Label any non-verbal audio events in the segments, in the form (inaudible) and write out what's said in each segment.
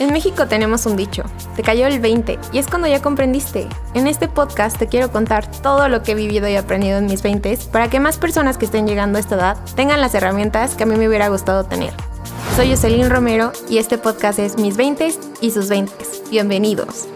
En México tenemos un dicho, te cayó el 20 y es cuando ya comprendiste. En este podcast te quiero contar todo lo que he vivido y aprendido en mis 20 para que más personas que estén llegando a esta edad tengan las herramientas que a mí me hubiera gustado tener. Soy Jocelyn Romero y este podcast es Mis 20 y sus 20. Bienvenidos.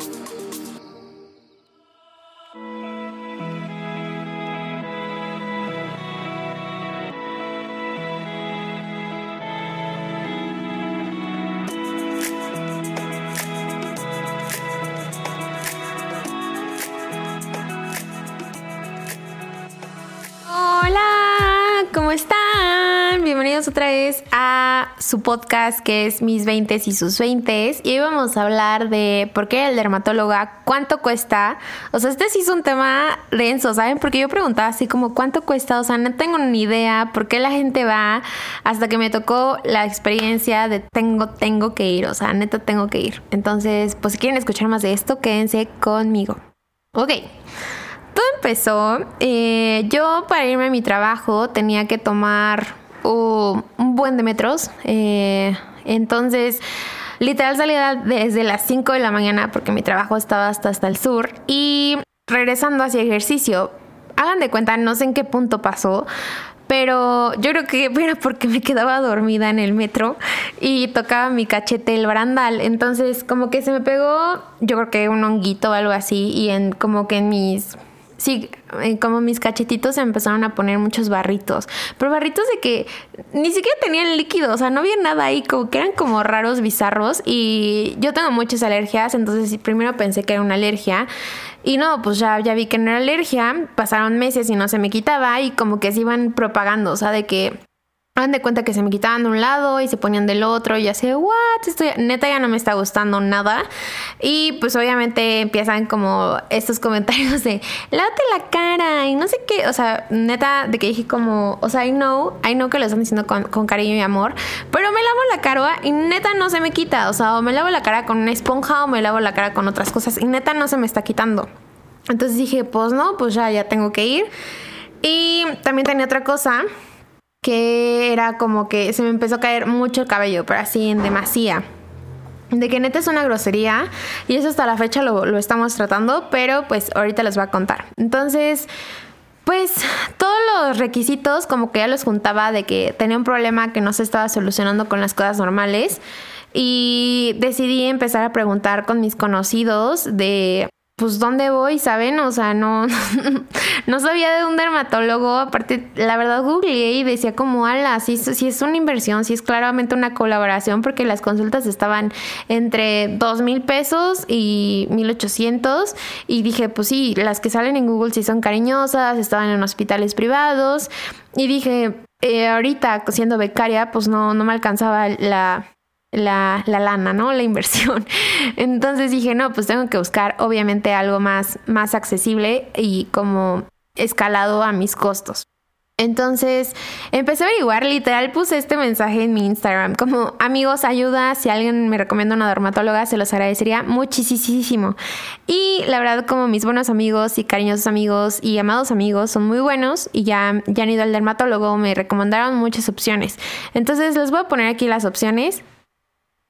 Otra vez a su podcast que es Mis 20 y sus 20 y hoy vamos a hablar de por qué el dermatóloga, cuánto cuesta. O sea, este sí es un tema denso, ¿saben? Porque yo preguntaba así como cuánto cuesta, o sea, no tengo ni idea por qué la gente va hasta que me tocó la experiencia de tengo, tengo que ir, o sea, neta tengo que ir. Entonces, pues si quieren escuchar más de esto, quédense conmigo. Ok todo empezó, eh, yo para irme a mi trabajo tenía que tomar un buen de metros. Eh, entonces, literal salía desde las 5 de la mañana porque mi trabajo estaba hasta, hasta el sur. Y regresando hacia ejercicio, hagan de cuenta, no sé en qué punto pasó, pero yo creo que era porque me quedaba dormida en el metro y tocaba mi cachete el barandal. Entonces, como que se me pegó, yo creo que un honguito o algo así, y en como que en mis sí, eh, como mis cachetitos se empezaron a poner muchos barritos, pero barritos de que ni siquiera tenían líquido, o sea, no había nada ahí, como que eran como raros, bizarros. Y yo tengo muchas alergias, entonces primero pensé que era una alergia. Y no, pues ya, ya vi que no era alergia, pasaron meses y no se me quitaba y como que se iban propagando, o sea, de que Hagan de cuenta que se me quitaban de un lado y se ponían del otro y así, what, estoy, neta ya no me está gustando nada. Y pues obviamente empiezan como estos comentarios de, lávate la cara y no sé qué, o sea, neta de que dije como, o sea, I know, I know que lo están diciendo con, con cariño y amor, pero me lavo la cara y neta no se me quita, o sea, o me lavo la cara con una esponja o me lavo la cara con otras cosas y neta no se me está quitando. Entonces dije, pues no, pues ya, ya tengo que ir. Y también tenía otra cosa que era como que se me empezó a caer mucho el cabello, pero así en demasía. De que neta es una grosería y eso hasta la fecha lo, lo estamos tratando, pero pues ahorita les voy a contar. Entonces, pues todos los requisitos como que ya los juntaba de que tenía un problema que no se estaba solucionando con las cosas normales y decidí empezar a preguntar con mis conocidos de pues dónde voy, ¿saben? O sea, no, (laughs) no sabía de un dermatólogo. Aparte, la verdad googleé y decía como, ala, si, si es una inversión, si es claramente una colaboración, porque las consultas estaban entre dos mil pesos y mil ochocientos. Y dije, pues sí, las que salen en Google sí son cariñosas, estaban en hospitales privados. Y dije, eh, ahorita siendo becaria, pues no, no me alcanzaba la, la, la, lana, ¿no? La inversión. (laughs) Entonces dije, no, pues tengo que buscar obviamente algo más, más accesible y como escalado a mis costos. Entonces empecé a averiguar, literal puse este mensaje en mi Instagram, como amigos, ayuda, si alguien me recomienda una dermatóloga, se los agradecería muchísimo. Y la verdad, como mis buenos amigos y cariñosos amigos y amados amigos son muy buenos y ya, ya han ido al dermatólogo, me recomendaron muchas opciones. Entonces les voy a poner aquí las opciones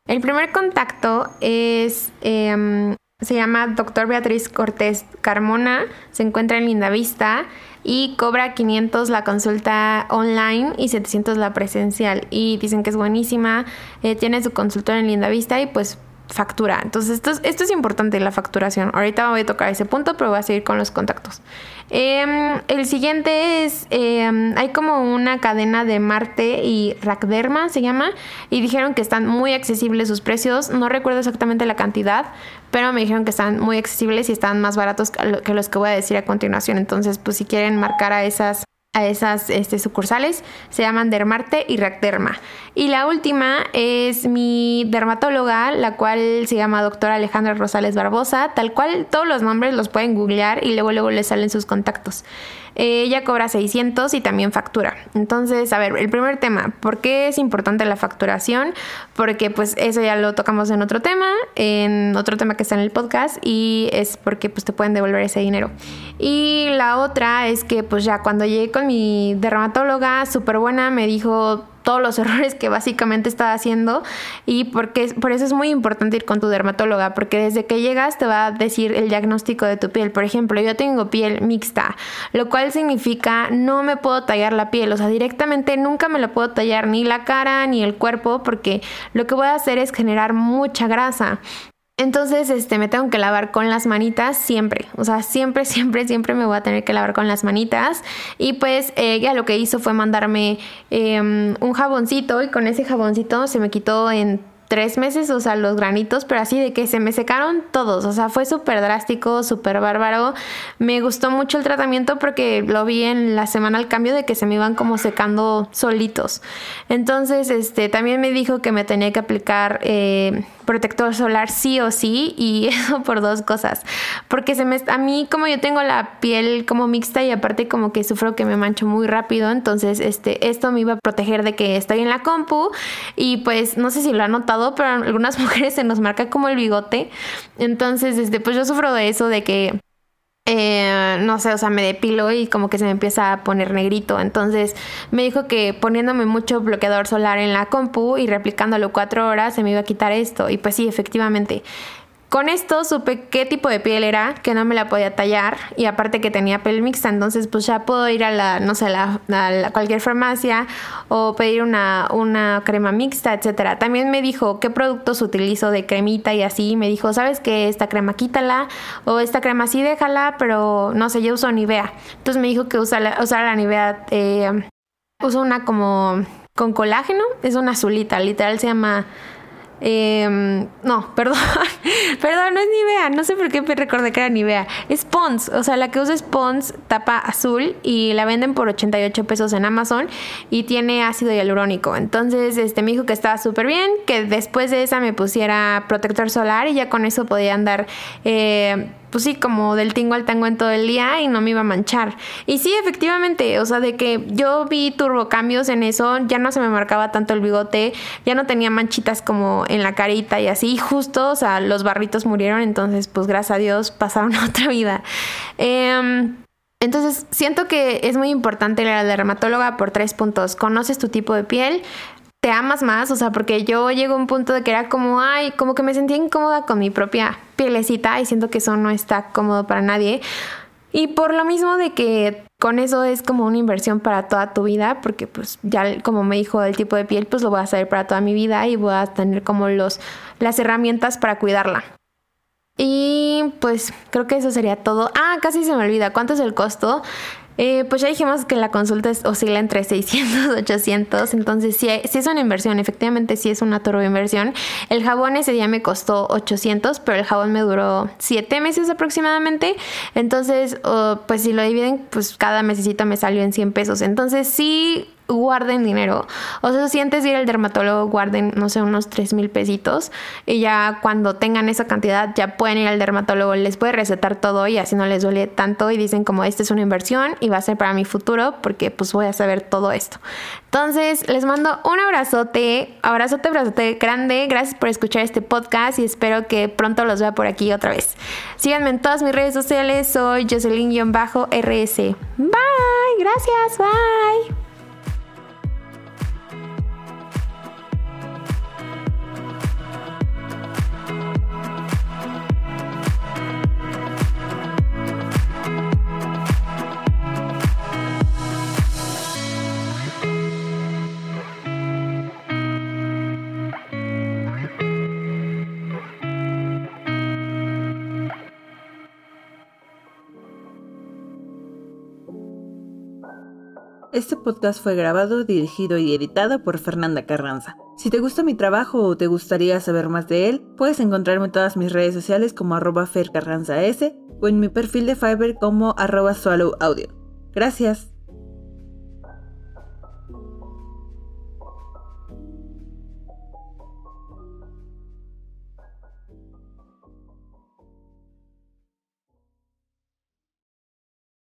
el primer contacto es, em, se llama Doctor Beatriz Cortés Carmona, se encuentra en Lindavista y cobra 500 la consulta online y 700 la presencial. Y dicen que es buenísima, eh, tiene su consultorio en Lindavista y pues factura. Entonces, esto es, importante, la facturación. Ahorita voy a tocar ese punto, pero voy a seguir con los contactos. Em, el siguiente es, em, hay como una cadena de Marte y Rackderma, se llama, y dijeron que están muy accesibles sus precios. No recuerdo exactamente la cantidad, pero me dijeron que están muy accesibles y están más baratos que los que voy a decir a continuación. Entonces, pues si quieren marcar a esas a esas este, sucursales se llaman Dermarte y Racderma. Y la última es mi dermatóloga, la cual se llama doctora Alejandra Rosales Barbosa, tal cual todos los nombres los pueden googlear y luego luego les salen sus contactos. Ella cobra 600 y también factura. Entonces, a ver, el primer tema, ¿por qué es importante la facturación? Porque pues eso ya lo tocamos en otro tema, en otro tema que está en el podcast y es porque pues te pueden devolver ese dinero. Y la otra es que pues ya cuando llegué con mi dermatóloga, súper buena, me dijo todos los (laughs) errores que básicamente estaba haciendo y porque por eso es muy importante ir con tu dermatóloga porque desde que llegas te va a decir el diagnóstico de tu piel. Por ejemplo, yo tengo piel mixta, lo cual significa no me puedo tallar la piel, o sea, directamente nunca me la puedo tallar ni la cara ni el cuerpo porque lo que voy a hacer es generar mucha grasa. Entonces, este, me tengo que lavar con las manitas siempre. O sea, siempre, (laughs) siempre, siempre me voy a tener que lavar con las manitas. Y pues ella lo que hizo fue mandarme em, un jaboncito y con ese jaboncito se me quitó en tres meses, o sea, los granitos, pero así de que se me secaron todos, o sea, fue súper drástico, súper bárbaro. Me gustó mucho el tratamiento porque lo vi en la semana al cambio de que se me iban como secando solitos. Entonces, este, también me dijo que me tenía que aplicar eh, protector solar sí o sí y (laughs) eso por dos cosas. Porque se me, a mí como yo tengo la piel como mixta y aparte como que sufro que me mancho muy rápido, entonces este, esto me iba a proteger de que estoy en la compu y pues no sé si lo ha notado pero algunas (laughs) mujeres se nos marca como el bigote. Entonces, este, pues yo sufro de eso, de que eh, no sé, o sea, me depilo y como que se me empieza a poner negrito. Entonces me dijo que poniéndome mucho bloqueador solar en la compu y replicándolo cuatro horas se me iba a quitar esto. Y pues sí, efectivamente. Con esto supe qué tipo de piel era, que no me la podía tallar y aparte que tenía piel mixta, entonces pues ya puedo ir a la, no sé, la, a cualquier farmacia o pedir una, una crema mixta, etcétera. También me dijo qué productos utilizo de cremita y así. Me dijo, ¿sabes qué? Esta crema quítala o esta crema sí déjala, pero no sé, yo uso Nivea. Entonces me dijo que usa la, usara la Nivea, eh, uso una como con colágeno, es una azulita, literal se llama Em, no, (laughs) perdón, perdón, no es Nivea, no sé por qué me recordé que era Nivea, es Pons, o sea, la que uso es Pons tapa azul y la venden por 88 pesos en Amazon y tiene ácido hialurónico, entonces este me dijo que estaba súper bien, que después de esa me pusiera protector solar y ya con eso podía andar eh, pues sí, como del tingo al tango en todo el día y no me iba a manchar. Y sí, efectivamente, o sea, de que yo vi turbocambios en eso, ya no se me marcaba tanto el bigote, ya no tenía manchitas como en la carita y así, justo, o sea, los barritos murieron, entonces, pues gracias a Dios pasaron (laughs) otra vida. Em, entonces, siento que es muy importante la dermatóloga por tres puntos. Conoces tu tipo de piel, te amas más, o sea, porque yo llego a un punto de que era como, ay, como que me sentía incómoda con mi propia pielecita y siento que eso no está cómodo para nadie. Y por lo mismo de que con eso es como una inversión para toda tu vida, porque pues ya como me dijo el tipo de piel, pues lo voy a saber para toda mi vida y voy a tener como los, las herramientas para cuidarla. Y pues creo que eso sería todo. Ah, casi se me olvida. ¿Cuánto es el costo? Eh, pues ya dijimos que la consulta oscila entre 600 y 800, entonces sí, es una inversión, efectivamente sí es una turbo inversión. El jabón ese día me costó 800, pero el jabón me duró 7 meses aproximadamente, entonces pues si lo dividen, pues cada mesecito me salió en 100 pesos, entonces sí guarden dinero. O sea, si antes de ir al dermatólogo guarden, no sé, unos 3 mil pesitos y ya cuando tengan esa cantidad ya pueden ir al dermatólogo, les puede recetar todo y así no les duele tanto y dicen como esta es una inversión y va a ser para mi futuro porque pues voy a saber todo esto. Entonces, les mando un abrazote, abrazote, abrazote grande. Gracias por escuchar este podcast y espero que pronto los vea por aquí otra vez. Síganme en todas mis redes sociales, soy Jocelyn-RS. Bye, gracias, bye. Este podcast fue grabado, dirigido y editado por Fernanda Carranza. Si te gusta mi trabajo o te gustaría saber más de él, puedes encontrarme en todas mis redes sociales como arroba fercarranzas o en mi perfil de Fiverr como arroba swallowaudio. Gracias.